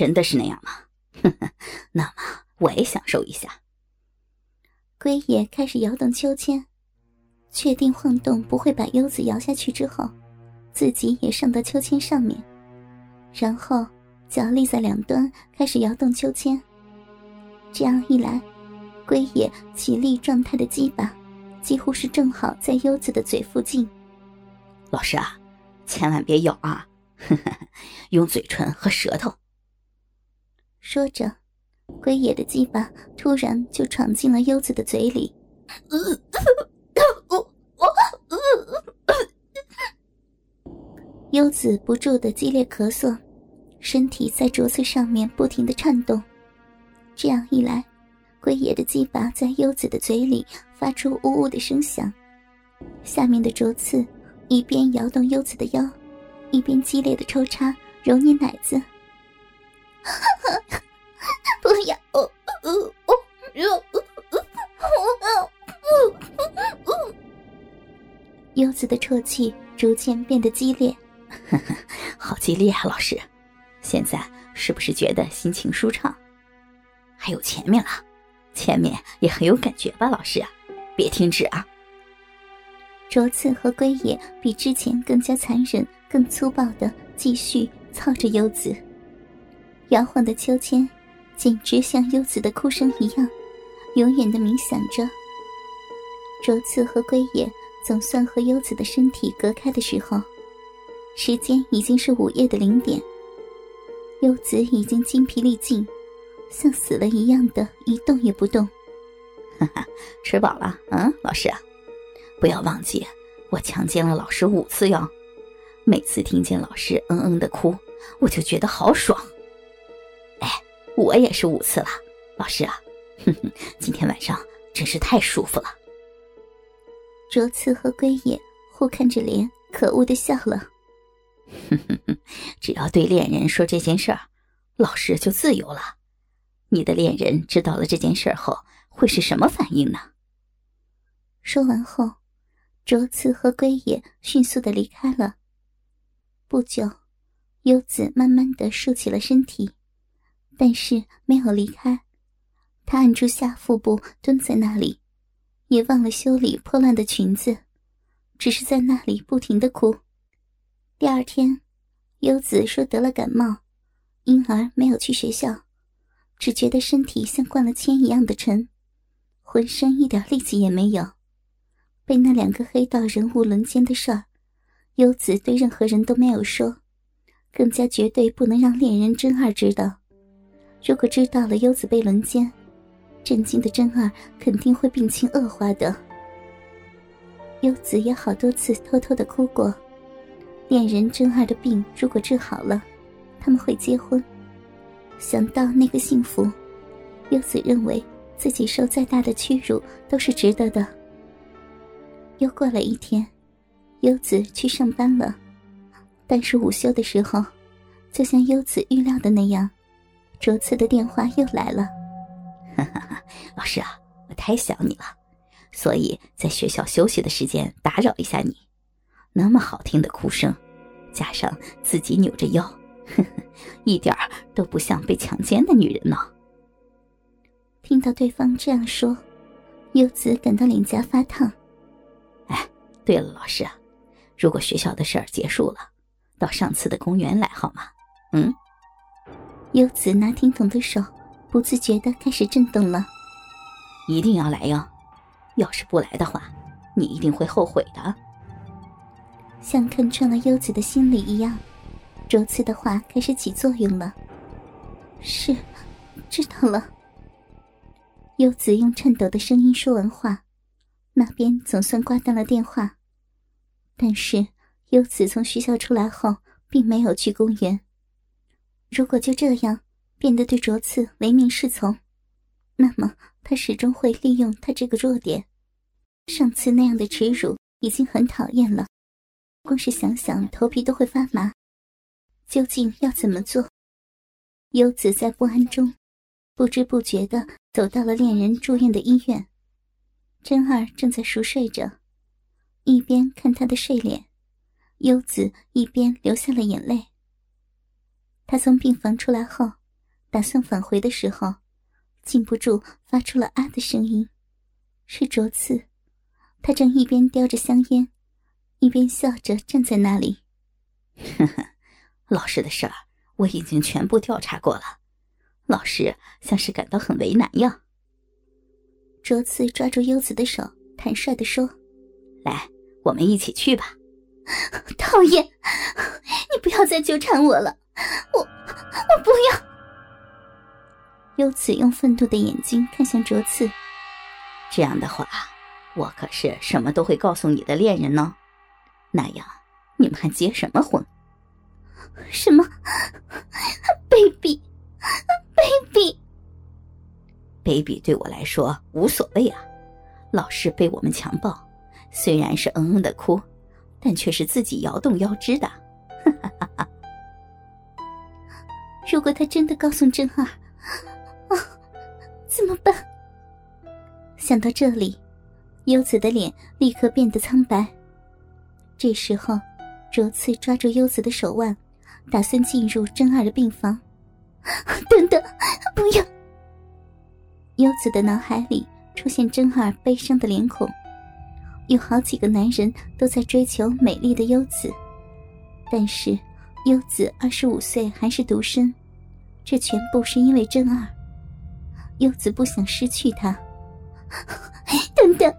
真的是那样吗？那么我也享受一下。龟爷开始摇动秋千，确定晃动不会把优子摇下去之后，自己也上到秋千上面，然后脚立在两端，开始摇动秋千。这样一来，龟爷起立状态的鸡巴，几乎是正好在优子的嘴附近。老师啊，千万别咬啊！用嘴唇和舌头。说着，龟野的鸡巴突然就闯进了优子的嘴里。优子不住的激烈咳嗽，身体在桌子上面不停的颤动。这样一来，龟野的鸡巴在优子的嘴里发出呜呜的声响，下面的竹刺一边摇动优子的腰，一边激烈的抽插揉捏奶子。优子的啜泣逐渐变得激烈，好激烈啊！老师，现在是不是觉得心情舒畅？还有前面了，前面也很有感觉吧？老师，别停止啊！卓次和龟野比之前更加残忍、更粗暴的继续操着优子，摇晃的秋千简直像优子的哭声一样，永远的冥想着。卓次和龟野。总算和优子的身体隔开的时候，时间已经是午夜的零点。优子已经精疲力尽，像死了一样的一动也不动。哈哈，吃饱了，嗯，老师，不要忘记，我强奸了老师五次哟。每次听见老师嗯嗯的哭，我就觉得好爽。哎，我也是五次了，老师啊，哼哼，今天晚上真是太舒服了。卓次和龟野互看着脸，可恶的笑了。哼哼哼，只要对恋人说这件事儿，老师就自由了。你的恋人知道了这件事后，会是什么反应呢？说完后，卓次和龟野迅速的离开了。不久，优子慢慢的竖起了身体，但是没有离开，他按住下腹部，蹲在那里。也忘了修理破烂的裙子，只是在那里不停的哭。第二天，优子说得了感冒，因而没有去学校，只觉得身体像灌了铅一样的沉，浑身一点力气也没有。被那两个黑道人物轮奸的事儿，优子对任何人都没有说，更加绝对不能让恋人真二知道。如果知道了优子被轮奸，震惊的真儿肯定会病情恶化的。优子也好多次偷偷的哭过。恋人真儿的病如果治好了，他们会结婚。想到那个幸福，优子认为自己受再大的屈辱都是值得的。又过了一天，优子去上班了，但是午休的时候，就像优子预料的那样，卓次的电话又来了。老师啊，我太想你了，所以在学校休息的时间打扰一下你。那么好听的哭声，加上自己扭着腰，呵呵，一点都不像被强奸的女人呢。听到对方这样说，优子感到脸颊发烫。哎，对了，老师啊，如果学校的事儿结束了，到上次的公园来好吗？嗯。优子拿听筒的手。不自觉的开始震动了，一定要来哟！要是不来的话，你一定会后悔的。像看穿了优子的心理一样，周次的话开始起作用了。是，知道了。优子用颤抖的声音说完话，那边总算挂断了电话。但是优子从学校出来后，并没有去公园。如果就这样。变得对卓次唯命是从，那么他始终会利用他这个弱点。上次那样的耻辱已经很讨厌了，光是想想头皮都会发麻。究竟要怎么做？优子在不安中，不知不觉的走到了恋人住院的医院。真儿正在熟睡着，一边看他的睡脸，优子一边流下了眼泪。他从病房出来后。打算返回的时候，禁不住发出了啊的声音。是卓次，他正一边叼着香烟，一边笑着站在那里。呵呵，老师的事儿我已经全部调查过了，老师像是感到很为难呀。卓次抓住优子的手，坦率的说：“来，我们一起去吧。”讨厌，你不要再纠缠我了，我我不要。由此用愤怒的眼睛看向卓次，这样的话，我可是什么都会告诉你的恋人呢。那样，你们还结什么婚？什么？baby，baby，baby 对我来说无所谓啊。老是被我们强暴，虽然是嗯嗯的哭。但却是自己摇动腰肢的，如果他真的告诉真儿，怎么办？想到这里，优子的脸立刻变得苍白。这时候，卓次抓住优子的手腕，打算进入真儿的病房。等等，不要！优子的脑海里出现真儿悲伤的脸孔。有好几个男人都在追求美丽的优子，但是优子二十五岁还是独身，这全部是因为真二。优子不想失去他。等等，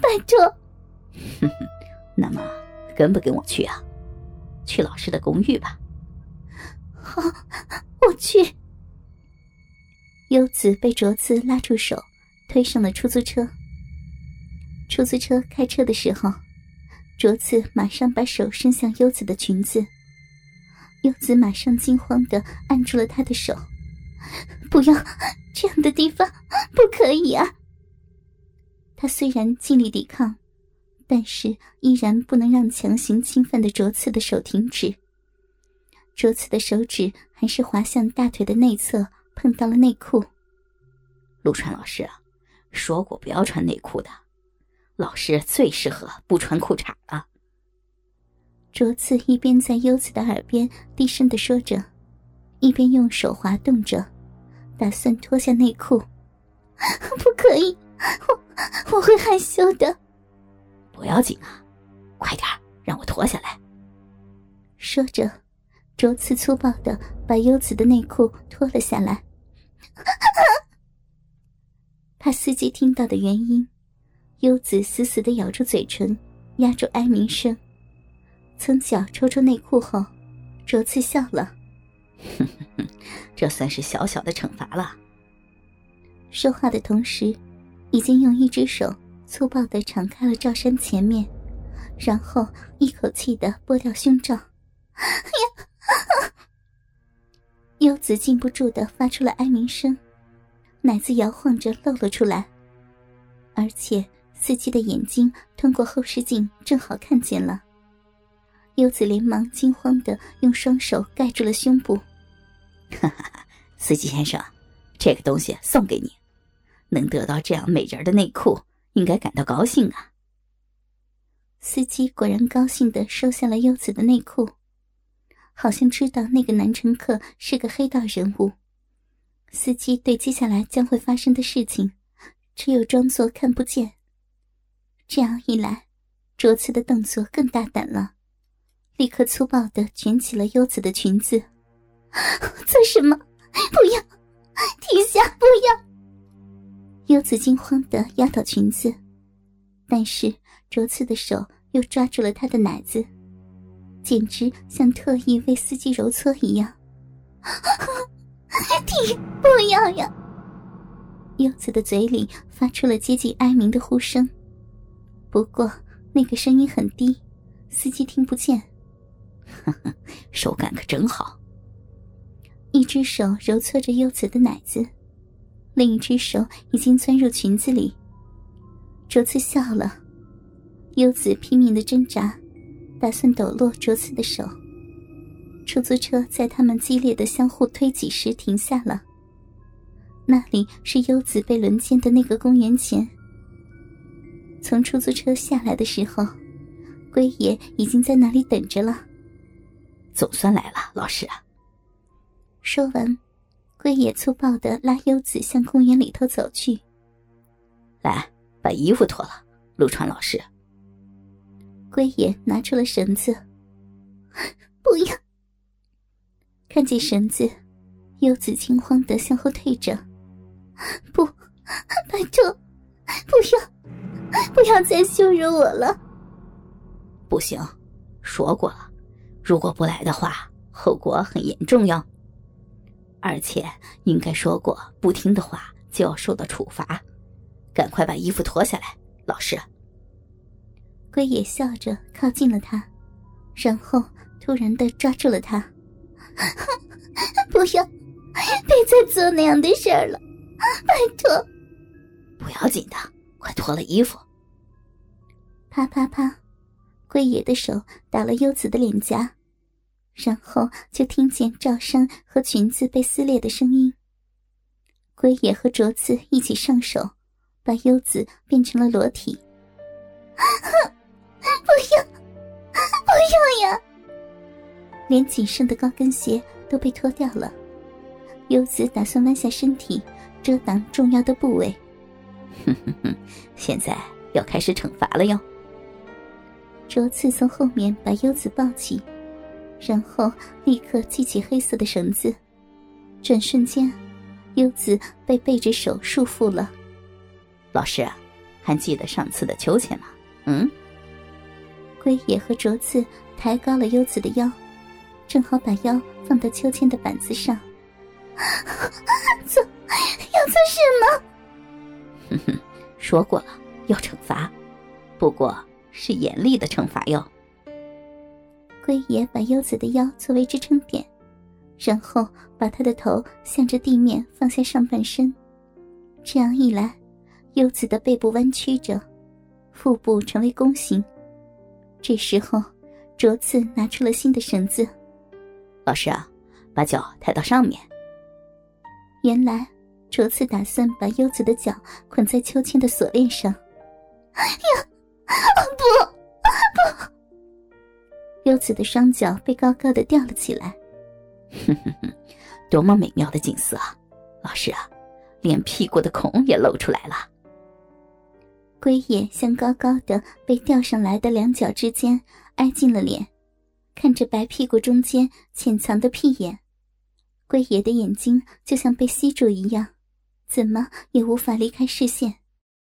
拜托。哼哼，那么跟不跟我去啊？去老师的公寓吧。好，我去。优子被卓次拉住手，推上了出租车。出租车开车的时候，卓次马上把手伸向优子的裙子，优子马上惊慌的按住了他的手，不要这样的地方，不可以啊！他虽然尽力抵抗，但是依然不能让强行侵犯的卓次的手停止。卓次的手指还是滑向大腿的内侧，碰到了内裤。陆川老师啊，说过不要穿内裤的。老师最适合不穿裤衩了。卓次一边在优子的耳边低声的说着，一边用手滑动着，打算脱下内裤。不可以，我我会害羞的。不要紧啊，快点让我脱下来。说着，卓次粗暴的把优子的内裤脱了下来。怕司机听到的原因。优子死死的咬住嘴唇，压住哀鸣声，从脚抽出内裤后，卓次笑了：“哼哼哼这算是小小的惩罚了。”说话的同时，已经用一只手粗暴的敞开了罩衫前面，然后一口气的剥掉胸罩。哎呀 优子禁不住的发出了哀鸣声，奶子摇晃着露了出来，而且。司机的眼睛通过后视镜正好看见了，优子连忙惊慌的用双手盖住了胸部。哈哈哈，司机先生，这个东西送给你，能得到这样美人的内裤，应该感到高兴啊。司机果然高兴的收下了优子的内裤，好像知道那个男乘客是个黑道人物。司机对接下来将会发生的事情，只有装作看不见。这样一来，卓次的动作更大胆了，立刻粗暴的卷起了优子的裙子。做什么？不要！停下！不要！柚子惊慌的压倒裙子，但是卓次的手又抓住了她的奶子，简直像特意为司机揉搓一样。停！不要呀！柚子的嘴里发出了接近哀鸣的呼声。不过那个声音很低，司机听不见。手感可真好。一只手揉搓着优子的奶子，另一只手已经钻入裙子里。卓次笑了，优子拼命的挣扎，打算抖落卓次的手。出租车在他们激烈的相互推挤时停下了。那里是优子被轮奸的那个公园前。从出租车下来的时候，龟爷已经在那里等着了。总算来了，老师。说完，龟野粗暴的拉优子向公园里头走去。来，把衣服脱了，陆川老师。龟野拿出了绳子，不要。看见绳子，优子惊慌的向后退着。不，拜托，不要，不要再羞辱我了。不行，说过了，如果不来的话，后果很严重哟。而且应该说过，不听的话就要受到处罚。赶快把衣服脱下来，老师。龟野笑着靠近了他，然后突然的抓住了他。不要，别再做那样的事儿了，拜托。不要紧的，快脱了衣服。啪啪啪，龟野的手打了优子的脸颊，然后就听见罩衫和裙子被撕裂的声音。龟野和卓次一起上手，把优子变成了裸体。不要，不要呀！连仅剩的高跟鞋都被脱掉了。优子打算弯下身体遮挡重要的部位。哼哼哼，现在要开始惩罚了哟。卓次从后面把优子抱起，然后立刻系起黑色的绳子。转瞬间，优子被背着手束缚了。老师，还记得上次的秋千吗？嗯。龟野和卓次抬高了优子的腰。正好把腰放到秋千的板子上。做要做什么？哼哼，说过了要惩罚，不过是严厉的惩罚哟。龟爷把优子的腰作为支撑点，然后把他的头向着地面放下上半身。这样一来，优子的背部弯曲着，腹部成为弓形。这时候，卓次拿出了新的绳子。老师啊，把脚抬到上面。原来卓次打算把优子的脚捆在秋千的锁链上。呀，不，不！优子的双脚被高高的吊了起来。哼哼哼，多么美妙的景色啊！老师啊，连屁股的孔也露出来了。龟爷向高高的被吊上来的两脚之间挨近了脸。看着白屁股中间潜藏的屁眼，龟爷的眼睛就像被吸住一样，怎么也无法离开视线。